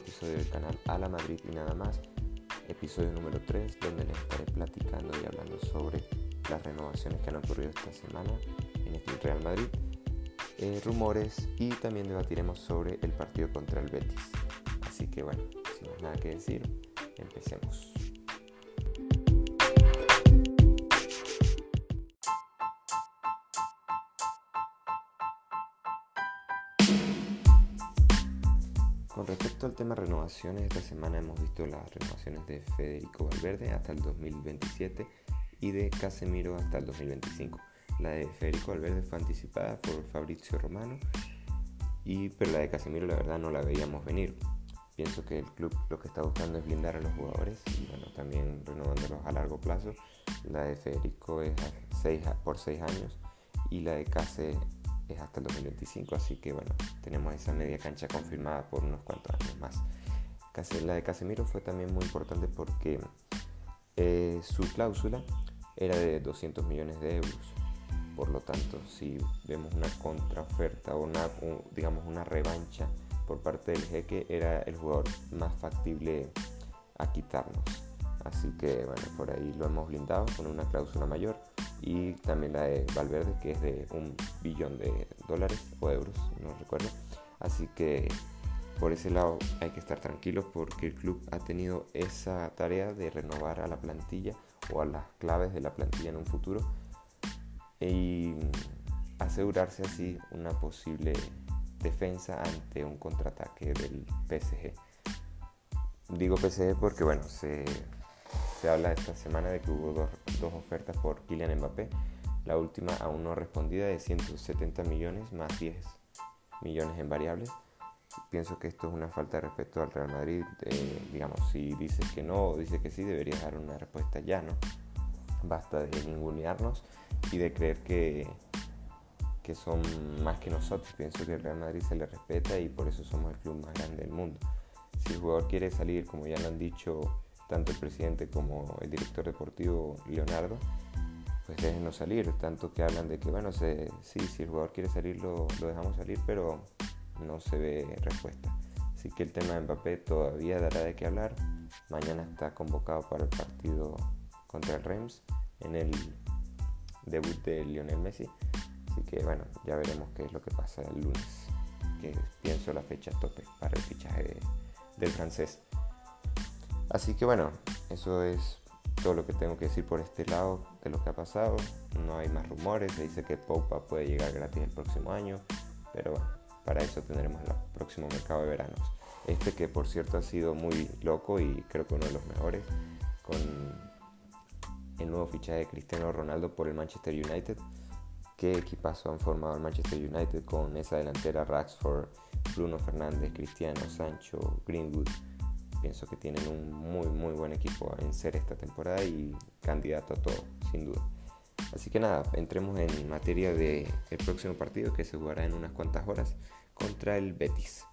episodio del canal A la Madrid y nada más, episodio número 3, donde les estaré platicando y hablando sobre las renovaciones que han ocurrido esta semana en este Real Madrid, eh, rumores y también debatiremos sobre el partido contra el Betis. Así que bueno, sin más nada que decir, empecemos. Respecto al tema renovaciones, esta semana hemos visto las renovaciones de Federico Valverde hasta el 2027 y de Casemiro hasta el 2025. La de Federico Valverde fue anticipada por Fabrizio Romano, y, pero la de Casemiro la verdad no la veíamos venir. Pienso que el club lo que está buscando es blindar a los jugadores y bueno, también renovándolos a largo plazo. La de Federico es por 6 años y la de Case es hasta el 2025, así que bueno, tenemos esa media cancha confirmada por unos cuantos años más. La de Casemiro fue también muy importante porque eh, su cláusula era de 200 millones de euros. Por lo tanto, si vemos una contraoferta o una, digamos una revancha por parte del jeque, era el jugador más factible a quitarnos. Así que bueno, por ahí lo hemos blindado con una cláusula mayor y también la de Valverde que es de un billón de dólares o euros, no recuerdo. Así que por ese lado hay que estar tranquilos porque el club ha tenido esa tarea de renovar a la plantilla o a las claves de la plantilla en un futuro y asegurarse así una posible defensa ante un contraataque del PSG. Digo PSG porque bueno, se se habla esta semana de que hubo dos, ofertas por Kylian Mbappé, la última aún no respondida de 170 millones más 10 millones en variables. Pienso que esto es una falta de respeto al Real Madrid. Eh, digamos, si dices que no o dices que sí, deberías dar una respuesta ya, ¿no? Basta de ningunearnos y de creer que, que son más que nosotros. Pienso que el Real Madrid se le respeta y por eso somos el club más grande del mundo. Si el jugador quiere salir, como ya lo han dicho tanto el presidente como el director deportivo Leonardo, pues déjenos salir, tanto que hablan de que, bueno, sí, si el jugador quiere salir lo, dejamos salir, pero no se ve respuesta. Así que el tema de Mbappé todavía dará de qué hablar. Mañana está convocado para el partido contra el Reims en el debut de Lionel Messi. Así que bueno, ya veremos qué es lo que pasa el lunes, que pienso la fecha tope para el fichaje del francés. Así que bueno, eso es todo lo que tengo que decir por este lado de lo que ha pasado. No hay más rumores, se dice que Popa puede llegar gratis el próximo año, pero bueno, para eso tendremos el próximo mercado de veranos. Este que por cierto ha sido muy loco y creo que uno de los mejores con el nuevo fichaje de Cristiano Ronaldo por el Manchester United. Qué equipazo han formado el Manchester United con esa delantera Raxford, Bruno Fernández, Cristiano, Sancho, Greenwood pienso que tienen un muy muy buen equipo en ser esta temporada y candidato a todo, sin duda. Así que nada, entremos en materia del próximo partido que se jugará en unas cuantas horas contra el Betis.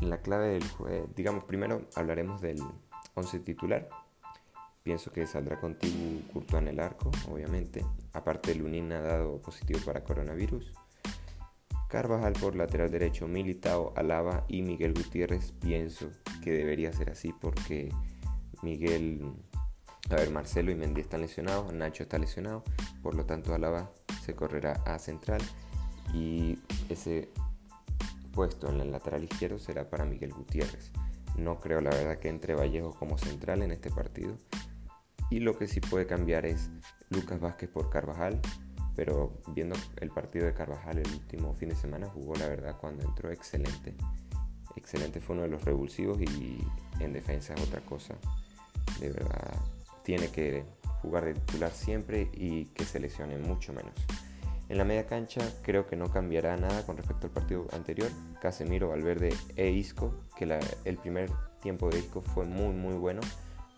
La clave del juego, digamos, primero hablaremos del 11 titular. Pienso que saldrá contigo Courtois en el arco, obviamente. Aparte, Lunin ha dado positivo para coronavirus. Carvajal por lateral derecho, Militao, Alaba y Miguel Gutiérrez. Pienso que debería ser así porque Miguel, a ver, Marcelo y Mendy están lesionados, Nacho está lesionado, por lo tanto Alaba se correrá a central y ese puesto en el lateral izquierdo será para Miguel Gutiérrez. No creo la verdad que entre Vallejo como central en este partido. Y lo que sí puede cambiar es Lucas Vázquez por Carvajal pero viendo el partido de Carvajal el último fin de semana, jugó la verdad cuando entró excelente. Excelente fue uno de los revulsivos y en defensa es otra cosa. De verdad, tiene que jugar de titular siempre y que se lesione mucho menos. En la media cancha creo que no cambiará nada con respecto al partido anterior. Casemiro, Valverde e Isco, que el primer tiempo de Isco fue muy muy bueno.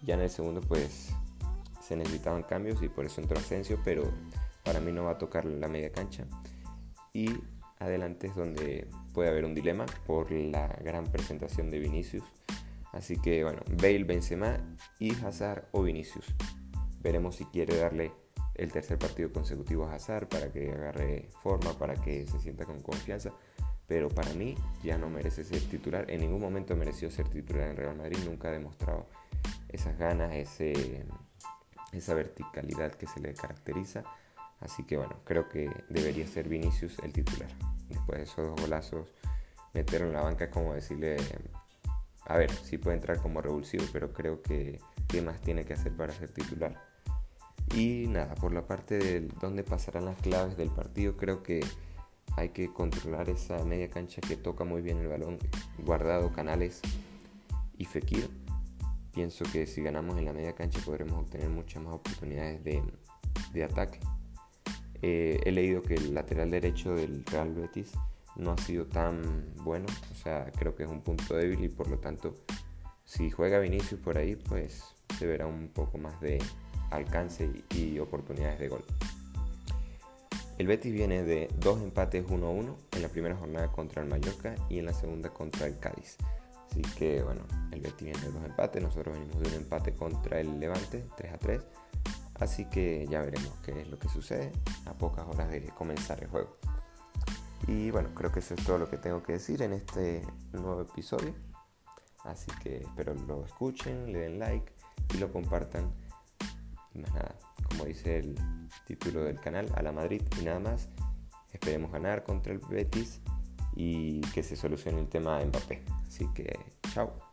Ya en el segundo pues se necesitaban cambios y por eso entró Asensio, pero para mí no va a tocar la media cancha. Y adelante es donde puede haber un dilema por la gran presentación de Vinicius. Así que bueno, Bale, Benzema y Hazard o Vinicius. Veremos si quiere darle el tercer partido consecutivo a Hazard para que agarre forma, para que se sienta con confianza. pero para mí ya no merece ser titular. En ningún momento mereció ser titular en Real Madrid, nunca ha demostrado esas ganas, ese, esa verticalidad que se le caracteriza. Así que bueno, creo que debería ser Vinicius el titular. Después de esos dos golazos, meterlo en la banca es como decirle, a ver, sí puede entrar como revulsivo, pero creo que qué más tiene que hacer para ser titular. Y nada, por la parte de dónde pasarán las claves del partido, creo que hay que controlar esa media cancha que toca muy bien el balón, guardado Canales y Fekir. Pienso que si ganamos en la media cancha podremos obtener muchas más oportunidades de, ataque. Eh, he leído que el lateral derecho del Real Betis no ha sido tan bueno, o sea, creo que es un punto débil y por lo tanto, si juega Vinicius por ahí, pues se verá un poco más de alcance y oportunidades de gol. El Betis viene de dos empates 1-1 en la primera jornada contra el Mallorca y en la segunda contra el Cádiz. Así que bueno, el Betis viene de dos empates, nosotros venimos de un empate contra el Levante 3-3. Así que ya veremos qué es lo que sucede a pocas horas de comenzar el juego. Y bueno, creo que eso es todo lo que tengo que decir en este nuevo episodio. Así que espero lo escuchen, le den like y lo compartan. Y más nada, como dice el título del canal, a la Madrid y nada más. Esperemos ganar contra el Betis y que se solucione el tema Mbappé. Así que, chao.